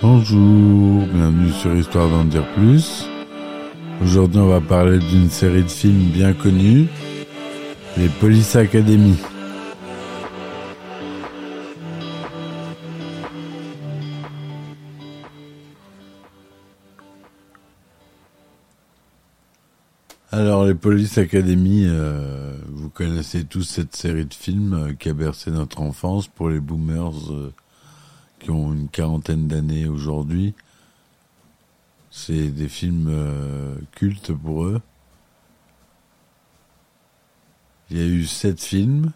Bonjour, bienvenue sur Histoire d'en dire plus. Aujourd'hui, on va parler d'une série de films bien connus, les Police Academy. Alors, les Police Academy, euh, vous connaissez tous cette série de films euh, qui a bercé notre enfance pour les boomers euh, qui ont une quarantaine d'années aujourd'hui. C'est des films cultes pour eux. Il y a eu sept films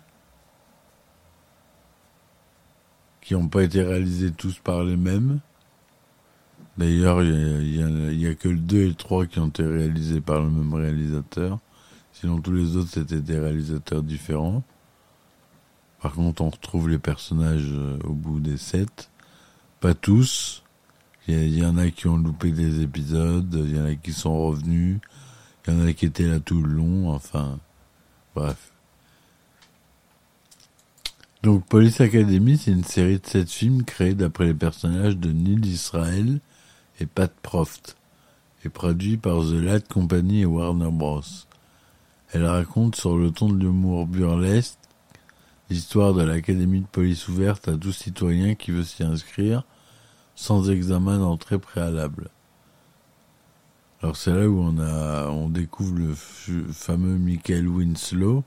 qui n'ont pas été réalisés tous par les mêmes. D'ailleurs, il n'y a, que le 2 et le 3 qui ont été réalisés par le même réalisateur. Sinon, tous les autres, c'était des réalisateurs différents. Par contre, on retrouve les personnages euh, au bout des 7. Pas tous. Il y, en a qui ont loupé des épisodes, il y en a qui sont revenus, il y en a qui étaient là tout le long, enfin, bref. Donc Police Academy, c'est une série de sept films créés d'après les personnages de Neil Israel et Pat Proft, et produit par The Light Company et Warner Bros. Elle raconte sur le ton de l'humour burlesque l'histoire de l'Académie de police ouverte à tout citoyen qui veut s'y inscrire sans examen d'entrée préalable. Alors c'est là où on a, on découvre le fameux Michael Winslow,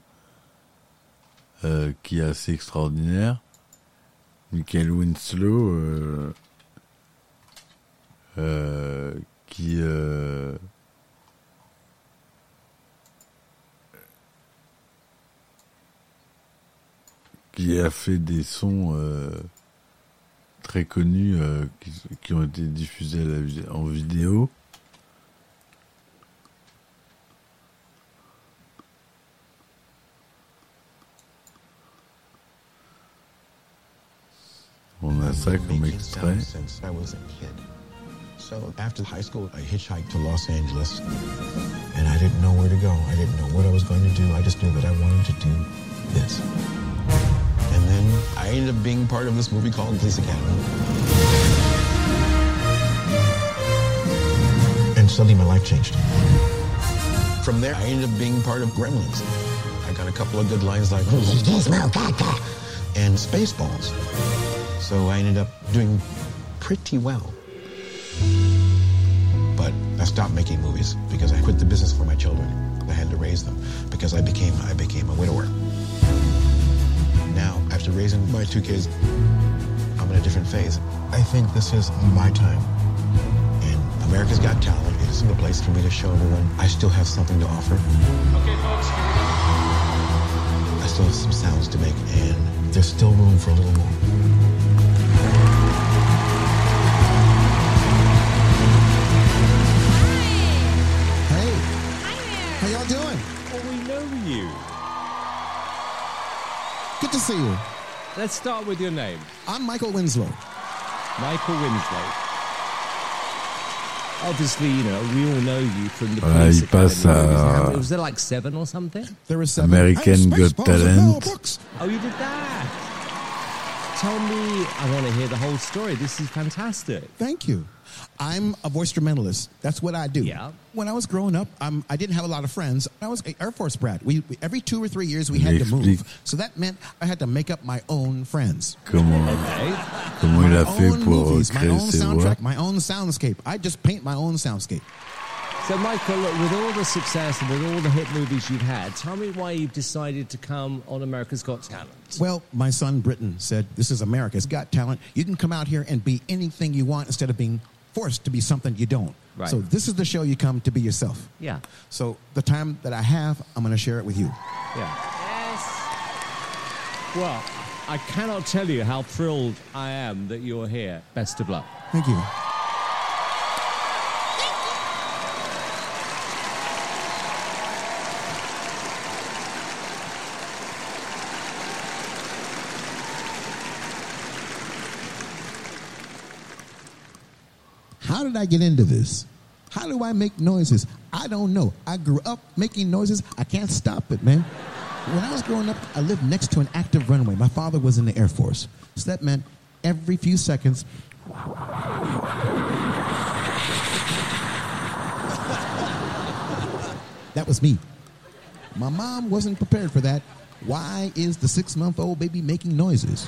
euh, qui est assez extraordinaire. Michael Winslow, euh, euh, qui euh, qui a fait des sons euh, très connus qui, qui, ont été diffusés la, en vidéo. On a ça comme extrait. So after high school, I hitchhiked to Los Angeles, and I didn't know where to go. I didn't know what I was going to do. I just knew that I wanted to do this. And then I ended up being part of this movie called Police Academy. And suddenly my life changed. From there, I ended up being part of Gremlins. I got a couple of good lines like, and Spaceballs. So I ended up doing pretty well. But I stopped making movies because I quit the business for my children. I had to raise them because I became I became a widower. Now, after raising my two kids, I'm in a different phase. I think this is my time. And America's Got Talent is the place for me to show everyone I still have something to offer. Okay, folks, here we go. I still have some sounds to make, and there's still room for a little more. Good to see you. Let's start with your name. I'm Michael Winslow. Michael Winslow. Obviously, you know, we all know you from the Voilà, Police il passe Academy movies. Was there like seven or something? There was seven. American Hey, Got Talent. Oh, you did that. Tell me, I want to hear the whole story. This is fantastic. Thank you. I'm a voice instrumentalist. That's what I do. Yeah. When I was growing up, um, I didn't have a lot of friends. I was an Air Force brat. We, we every two or three years we had to move, so that meant I had to make up my own friends. Comment, Okay. comment il a my fait own pour movies, my own ses voix soundtrack, my own soundscape. I just paint my own soundscape. So, Michael, look, with all the success and with all the hit movies you've had, tell me why you've decided to come on America's Got Talent. Well, my son Britton said, "This is America's Got Talent. You can come out here and be anything you want instead of being forced to be something you don't." Right. So this is the show you come to be yourself. Yeah. So the time that I have, I'm going to share it with you. Yeah. Yes. Well, I cannot tell you how thrilled I am that you're here. Best of luck. Thank you. I get into this? How do I make noises? I don't know. I grew up making noises. I can't stop it, man. When I was growing up, I lived next to an active runway. My father was in the Air Force. So that meant every few seconds, that was me. My mom wasn't prepared for that. Why is the six month old baby making noises?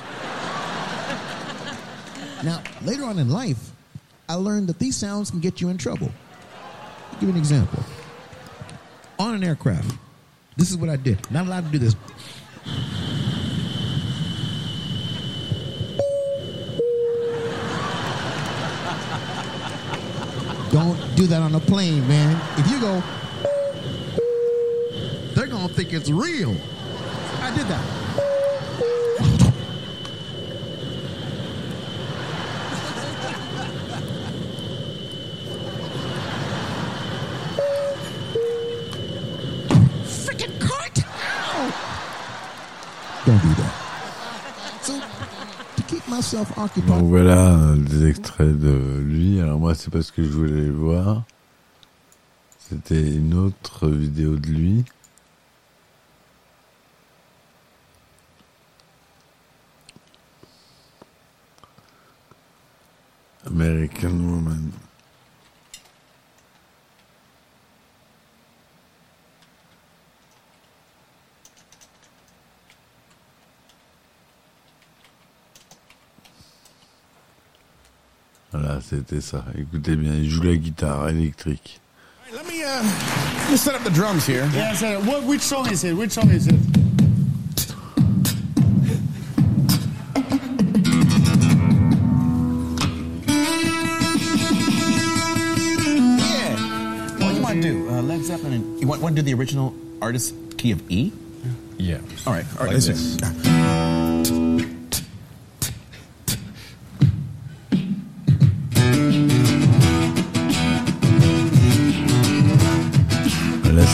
now, later on in life, I learned that these sounds can get you in trouble. I'll give you an example. On an aircraft, this is what I did. Not allowed to do this. Don't do that on a plane, man. If you go, they're to think it's real. I did that. Donc voilà euh, des extraits de lui. Alors moi, c'est pas ce que je voulais voir. C'était une autre vidéo de lui. American Woman. Voilà, c'était ça. Écoutez bien, il joue la guitare électrique. Let me uh, let me set up the drums here. Yeah, so what, which song is it? Which song is it? Yeah. What do you want to do? Uh, Led Zeppelin. And, you want, want to do the original artist key of E? Yeah. All right. All right. Like listen.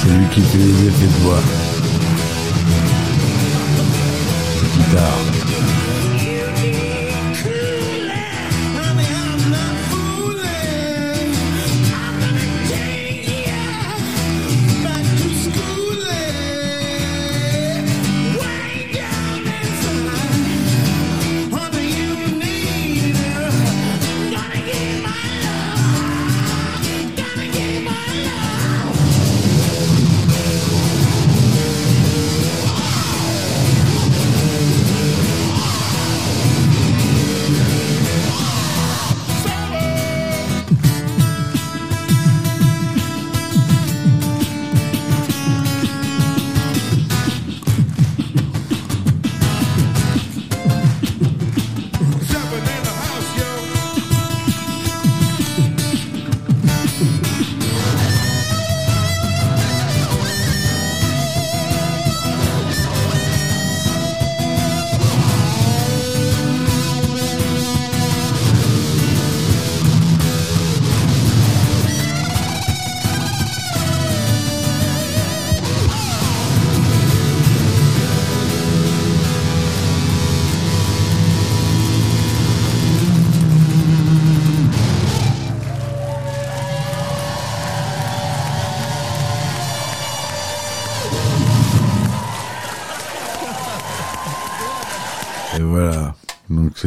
Là, c'est lui qui fait les effets de voix. Guitare.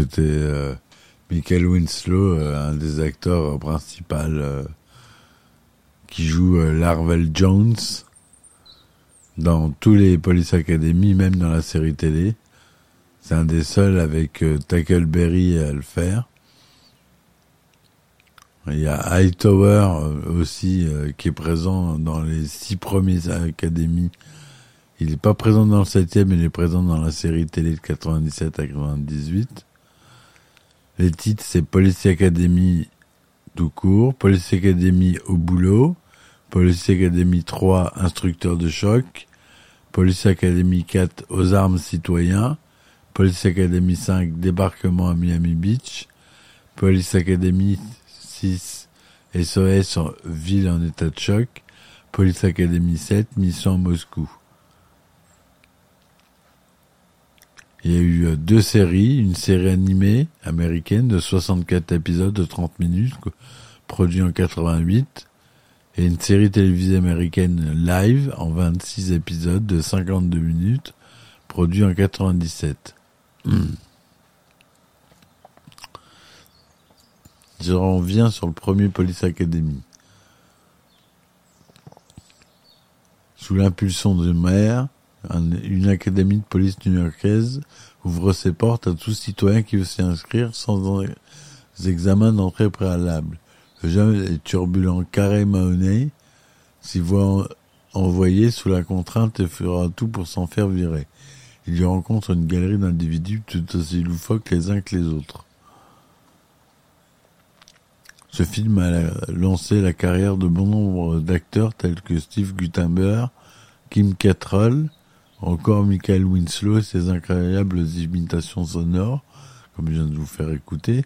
C'était euh, Michael Winslow, euh, un des acteurs principaux euh, qui joue Larvel Jones dans tous les Police Academy, même dans la série télé. C'est un des seuls avec Tackleberry à le faire. Il y a Hightower aussi qui est présent dans les six premiers académies. Il n'est pas présent dans le septième, il est présent dans la série télé de 97 à 98. Les titres, c'est Police Academy tout Police Academy au boulot, Police Academy 3 instructeur de choc, Police Academy 4 aux armes citoyens, Police Academy 5 débarquement à Miami Beach, Police Academy 6 SOS ville en état de choc, Police Academy 7 mission Moscou. Il y a eu euh, deux séries, une série animée américaine de 64 épisodes de 30 minutes, co- produit en 88, et une série télévisée américaine live en 26 épisodes de 52 minutes, produit en 97. Je reviens sur le premier Police Academy. Sous l'impulsion de maire, une académie de police new-yorkaise ouvre ses portes à tout citoyen qui veut s'y inscrire sans en- examen d'entrée préalable. Le jeune et turbulent Carré Mahoney s'y voit en- envoyé sous la contrainte et fera tout pour s'en faire virer. Il y rencontre une galerie d'individus tout aussi loufoques les uns que les autres. Ce film a la- lancé la carrière de bon nombre d'acteurs tels que Steve Guttenberg, Kim Cattrall, encore Michael Winslow et ses incroyables imitations sonores, comme je viens de vous faire écouter.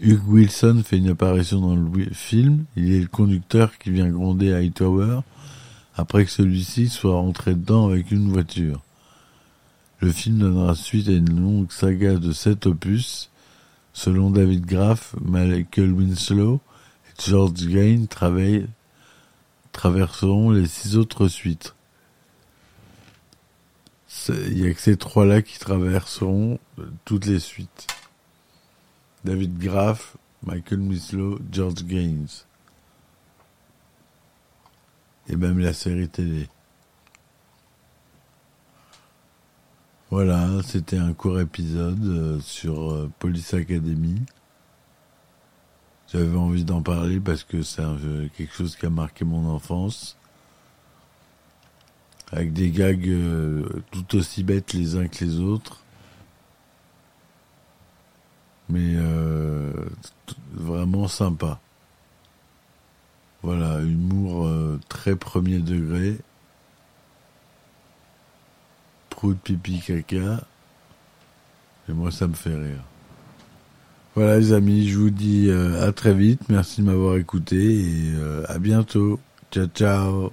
Hugh Wilson fait une apparition dans le film. Il est le conducteur qui vient gronder Hightower après que celui-ci soit rentré dedans avec une voiture. Le film donnera suite à une longue saga de sept opus. Selon David Graff, Michael Winslow et George Gain traverseront les six autres suites. Il n'y a que ces trois-là qui traverseront euh, toutes les suites. David Graff, Michael Winslow, George Gaines. Et même la série télé. Voilà, c'était un court épisode euh, sur euh, Police Academy. J'avais envie d'en parler parce que c'est quelque chose qui a marqué mon enfance. Avec des gags euh, tout aussi bêtes les uns que les autres. Mais euh, vraiment sympa. Voilà, humour euh, très premier degré. Prout, pipi, caca. Et moi, ça me fait rire. Voilà, les amis, je vous dis à très vite. Merci de m'avoir écouté et à bientôt. Ciao, ciao.